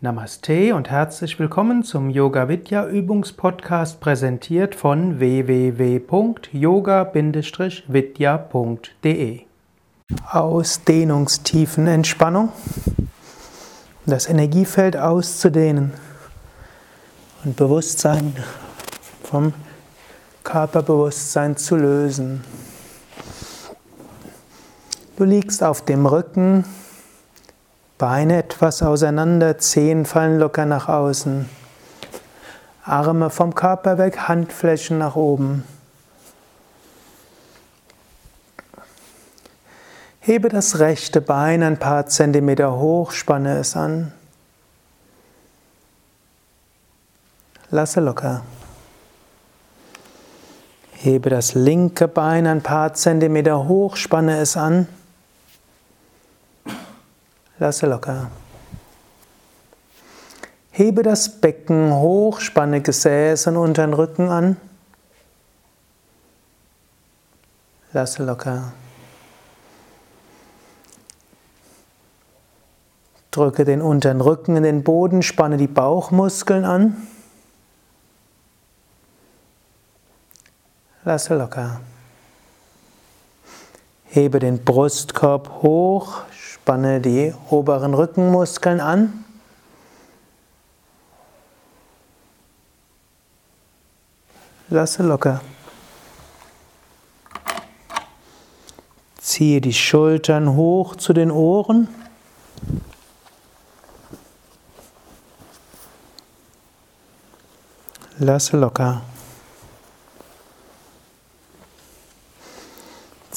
Namaste und herzlich willkommen zum Yoga Vidya Übungspodcast präsentiert von www.yoga-vidya.de. Ausdehnungstiefenentspannung, das Energiefeld auszudehnen und Bewusstsein vom Körperbewusstsein zu lösen. Du liegst auf dem Rücken, Beine etwas auseinander, Zehen fallen locker nach außen, Arme vom Körper weg, Handflächen nach oben. Hebe das rechte Bein ein paar Zentimeter hoch, spanne es an. Lasse locker. Hebe das linke Bein ein paar Zentimeter hoch, spanne es an. Lasse locker. Hebe das Becken hoch, spanne Gesäß und unteren Rücken an. Lasse locker. Drücke den unteren Rücken in den Boden, spanne die Bauchmuskeln an. Lasse locker. Hebe den Brustkorb hoch, spanne die oberen Rückenmuskeln an. Lasse locker. Ziehe die Schultern hoch zu den Ohren. Lasse locker.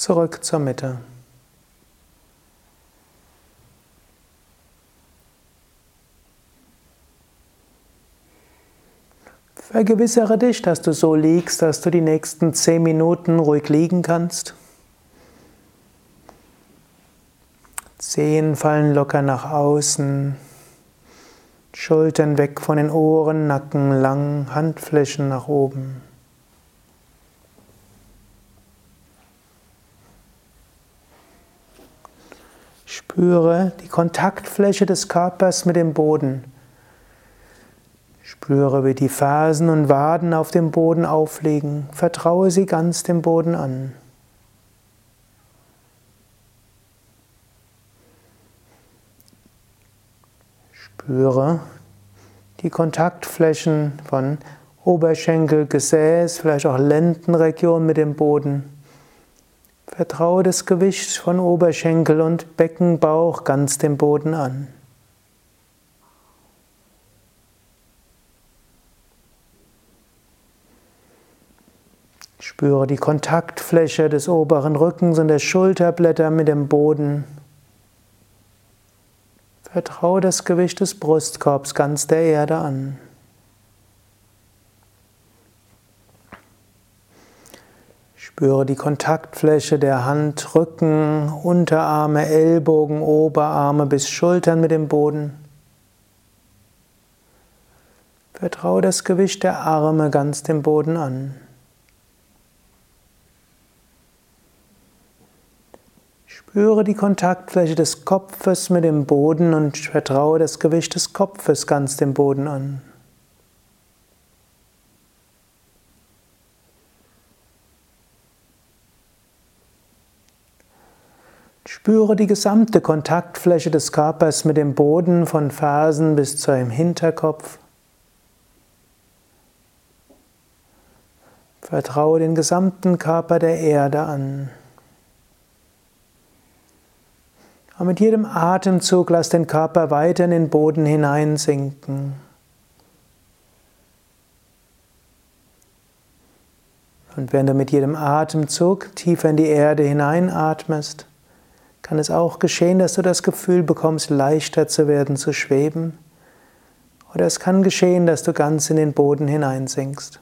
Zurück zur Mitte. Vergewissere dich, dass du so liegst, dass du die nächsten zehn Minuten ruhig liegen kannst. Zehen fallen locker nach außen, Schultern weg von den Ohren, Nacken lang, Handflächen nach oben. Spüre die Kontaktfläche des Körpers mit dem Boden. Spüre, wie die Fersen und Waden auf dem Boden aufliegen. Vertraue sie ganz dem Boden an. Spüre die Kontaktflächen von Oberschenkel, Gesäß, vielleicht auch Lendenregion mit dem Boden. Vertraue das Gewicht von Oberschenkel und Beckenbauch ganz dem Boden an. Spüre die Kontaktfläche des oberen Rückens und der Schulterblätter mit dem Boden. Vertraue das Gewicht des Brustkorbs ganz der Erde an. Spüre die Kontaktfläche der Hand, Rücken, Unterarme, Ellbogen, Oberarme bis Schultern mit dem Boden. Vertraue das Gewicht der Arme ganz dem Boden an. Spüre die Kontaktfläche des Kopfes mit dem Boden und vertraue das Gewicht des Kopfes ganz dem Boden an. Spüre die gesamte Kontaktfläche des Körpers mit dem Boden von Fersen bis zu einem Hinterkopf. Vertraue den gesamten Körper der Erde an. Und mit jedem Atemzug lass den Körper weiter in den Boden hineinsinken. Und wenn du mit jedem Atemzug tiefer in die Erde hineinatmest, kann es auch geschehen, dass du das Gefühl bekommst, leichter zu werden, zu schweben. Oder es kann geschehen, dass du ganz in den Boden hineinsinkst.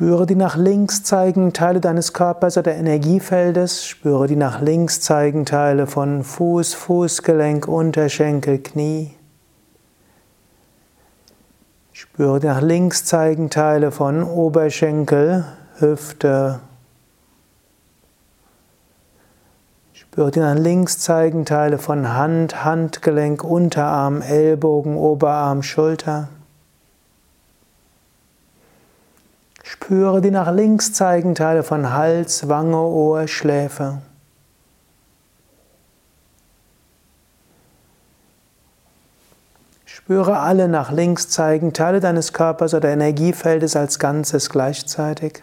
Spüre die nach links zeigenden Teile deines Körpers oder Energiefeldes. Spüre die nach links zeigenden Teile von Fuß, Fußgelenk, Unterschenkel, Knie. Spüre die nach links zeigenden Teile von Oberschenkel, Hüfte. Spüre die nach links zeigenden Teile von Hand, Handgelenk, Unterarm, Ellbogen, Oberarm, Schulter. Spüre die nach links zeigenden Teile von Hals, Wange, Ohr, Schläfe. Spüre alle nach links zeigenden Teile deines Körpers oder Energiefeldes als Ganzes gleichzeitig.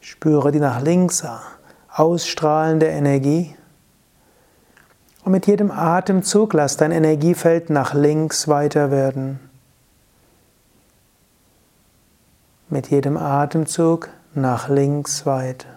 Spüre die nach links ausstrahlende Energie. Und mit jedem Atemzug lass dein Energiefeld nach links weiter werden. Mit jedem Atemzug nach links weiter.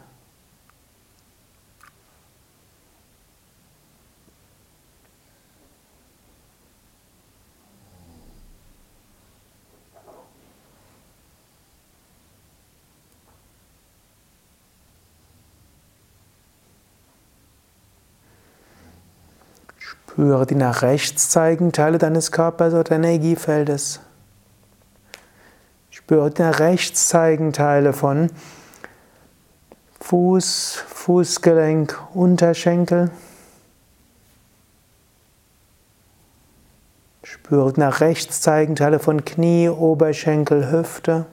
Spüre die nach rechts zeigenden Teile deines Körpers oder Energiefeldes. Nach rechts zeigenden Teile von Fuß, Fußgelenk, Unterschenkel. Spüre die nach rechts zeigenden Teile von Knie, Oberschenkel, Hüfte.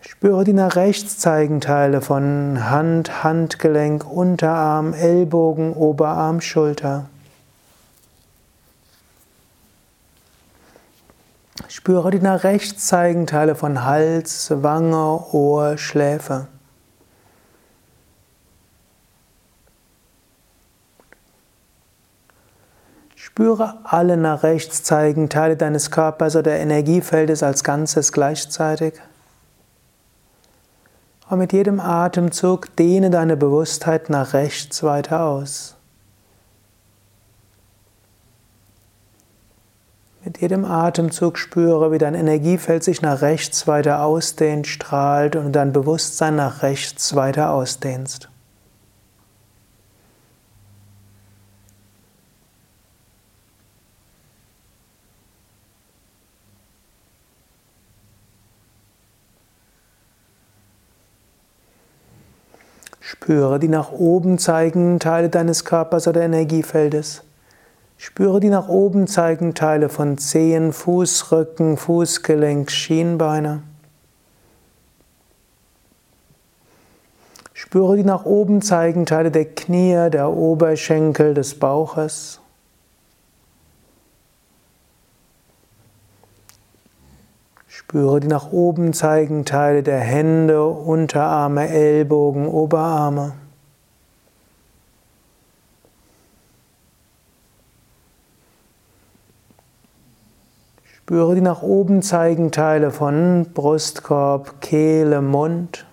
Spüre die nach rechts zeigenden Teile von Hand, Handgelenk, Unterarm, Ellbogen, Oberarm, Schulter. Spüre die nach rechts zeigenden Teile von Hals, Wange, Ohr, Schläfe. Spüre alle nach rechts zeigenden Teile deines Körpers oder Energiefeldes als Ganzes gleichzeitig. Und mit jedem Atemzug dehne deine Bewusstheit nach rechts weiter aus. Mit jedem Atemzug spüre, wie dein Energiefeld sich nach rechts weiter ausdehnt, strahlt und dein Bewusstsein nach rechts weiter ausdehnst. Spüre die nach oben zeigenden Teile deines Körpers oder Energiefeldes. Spüre die nach oben zeigenden Teile von Zehen, Fußrücken, Fußgelenk, Schienbeine. Spüre die nach oben zeigenden Teile der Knie, der Oberschenkel, des Bauches. Spüre die nach oben zeigenden Teile der Hände, Unterarme, Ellbogen, Oberarme. Spüre die nach oben zeigenden Teile von Brustkorb, Kehle, Mund.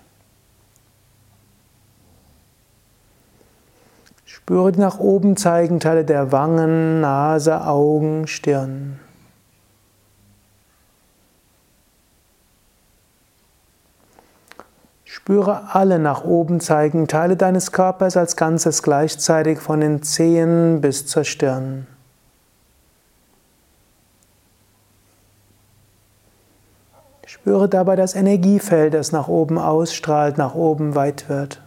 Spüre die nach oben zeigenden Teile der Wangen, Nase, Augen, Stirn. Spüre alle nach oben zeigenden Teile deines Körpers als Ganzes gleichzeitig von den Zehen bis zur Stirn. Spüre dabei das Energiefeld, das nach oben ausstrahlt, nach oben weit wird.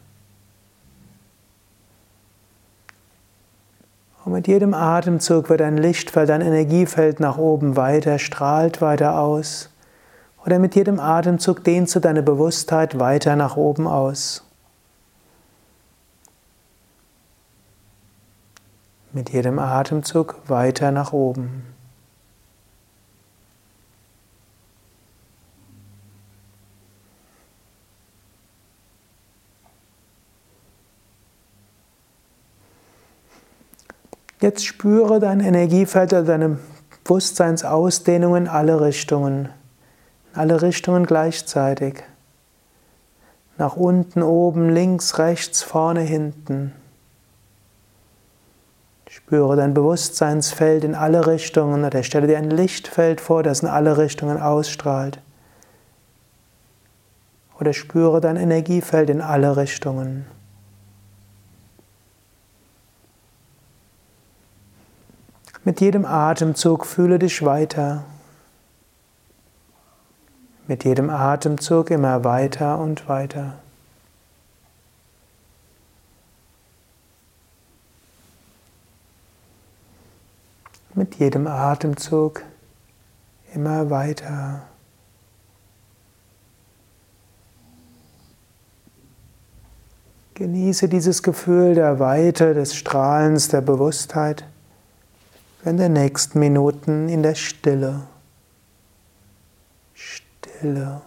Und mit jedem Atemzug wird ein Lichtfeld, ein Energiefeld nach oben weiter, strahlt weiter aus. Oder mit jedem Atemzug dehnst du deine Bewusstheit weiter nach oben aus. Mit jedem Atemzug weiter nach oben. Jetzt spüre dein Energiefeld oder deine Bewusstseinsausdehnung in alle Richtungen. In alle Richtungen gleichzeitig. Nach unten, oben, links, rechts, vorne, hinten. Spüre dein Bewusstseinsfeld in alle Richtungen oder stelle dir ein Lichtfeld vor, das in alle Richtungen ausstrahlt. Oder spüre dein Energiefeld in alle Richtungen. Mit jedem Atemzug fühle dich weiter. Mit jedem Atemzug immer weiter und weiter. Mit jedem Atemzug immer weiter. Genieße dieses Gefühl der Weite, des Strahlens, der Bewusstheit in den nächsten Minuten in der Stille. Stille.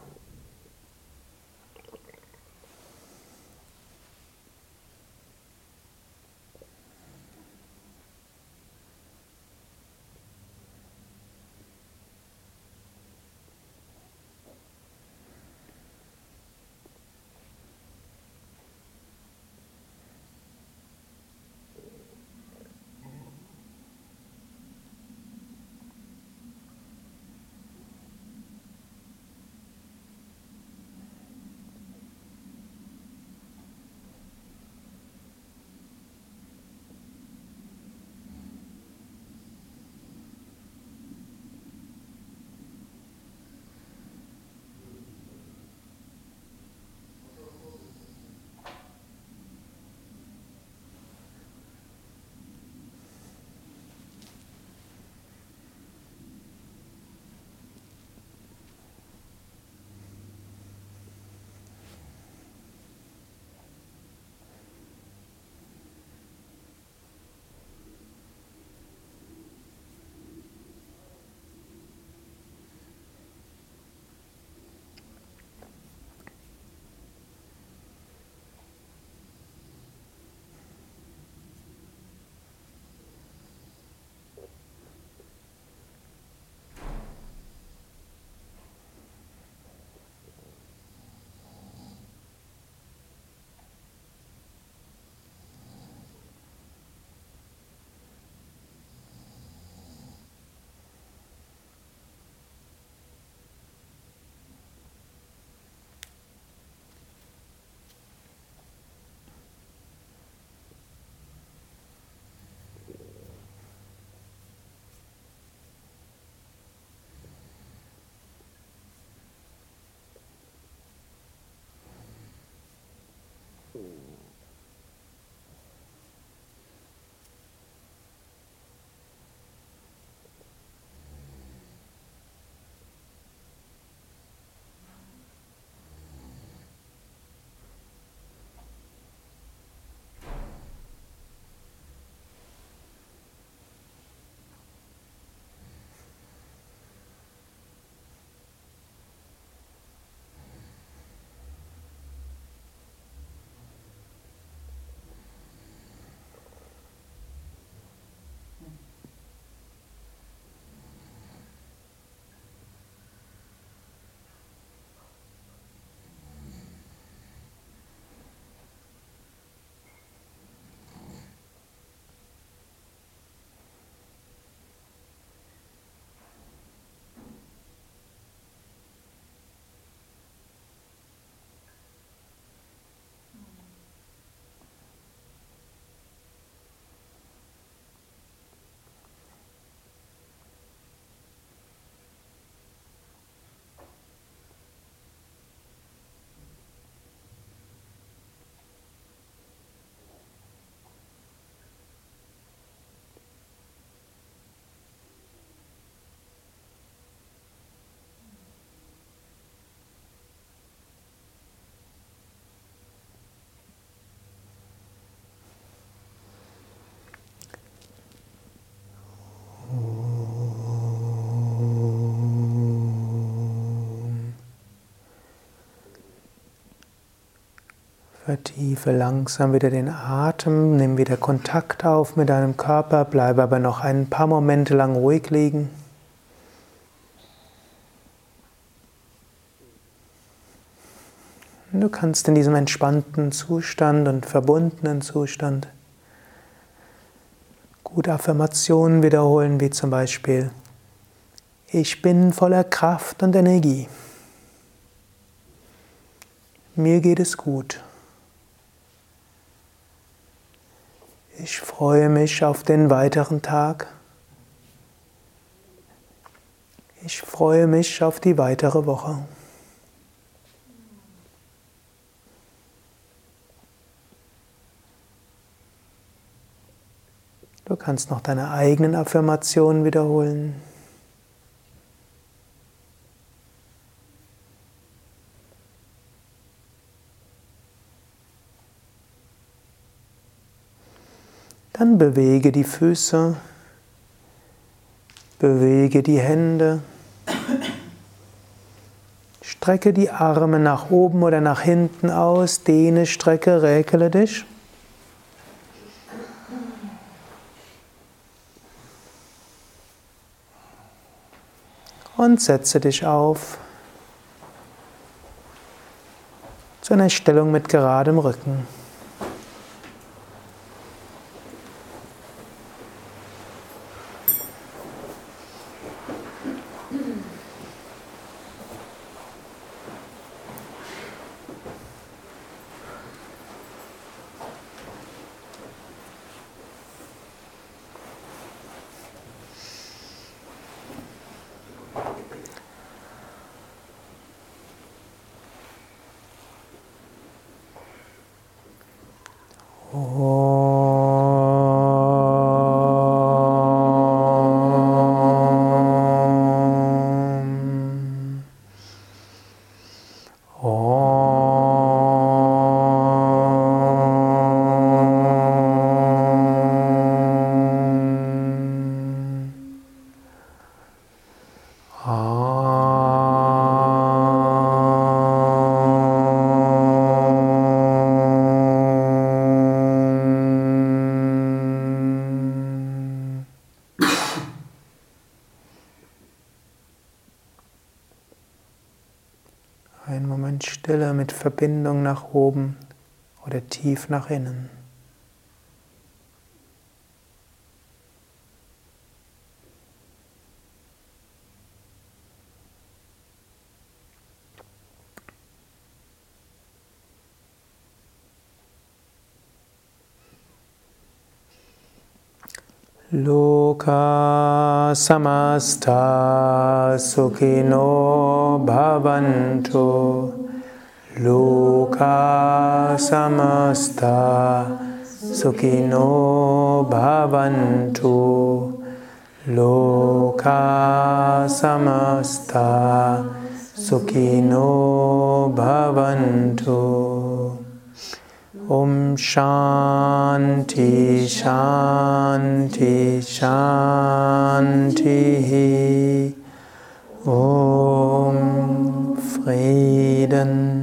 Vertiefe langsam wieder den Atem, nimm wieder Kontakt auf mit deinem Körper, bleibe aber noch ein paar Momente lang ruhig liegen. Du kannst in diesem entspannten Zustand und verbundenen Zustand gute Affirmationen wiederholen, wie zum Beispiel, ich bin voller Kraft und Energie. Mir geht es gut. Ich freue mich auf den weiteren Tag. Ich freue mich auf die weitere Woche. Du kannst noch deine eigenen Affirmationen wiederholen. Dann bewege die Füße, bewege die Hände, strecke die Arme nach oben oder nach hinten aus, dehne, strecke, räkele dich. Und setze dich auf zu einer Stellung mit geradem Rücken. Ein Verbindung nach oben oder tief nach innen. Loka samasta sukhino bhavantu Loka samasta sukhino bhavantu. Loka samasta sukhino bhavantu. Om Shanti Shanti Shanti. Om Frieden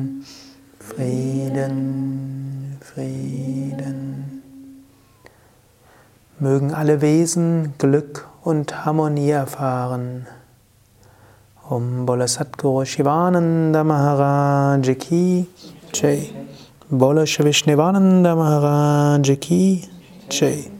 Frieden Frieden Mögen alle Wesen Glück und Harmonie erfahren. Om Bola Satguru Shivananda Maharaj Ki Jai Bolo Vishnevananda Maharaj Ki Jai.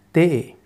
って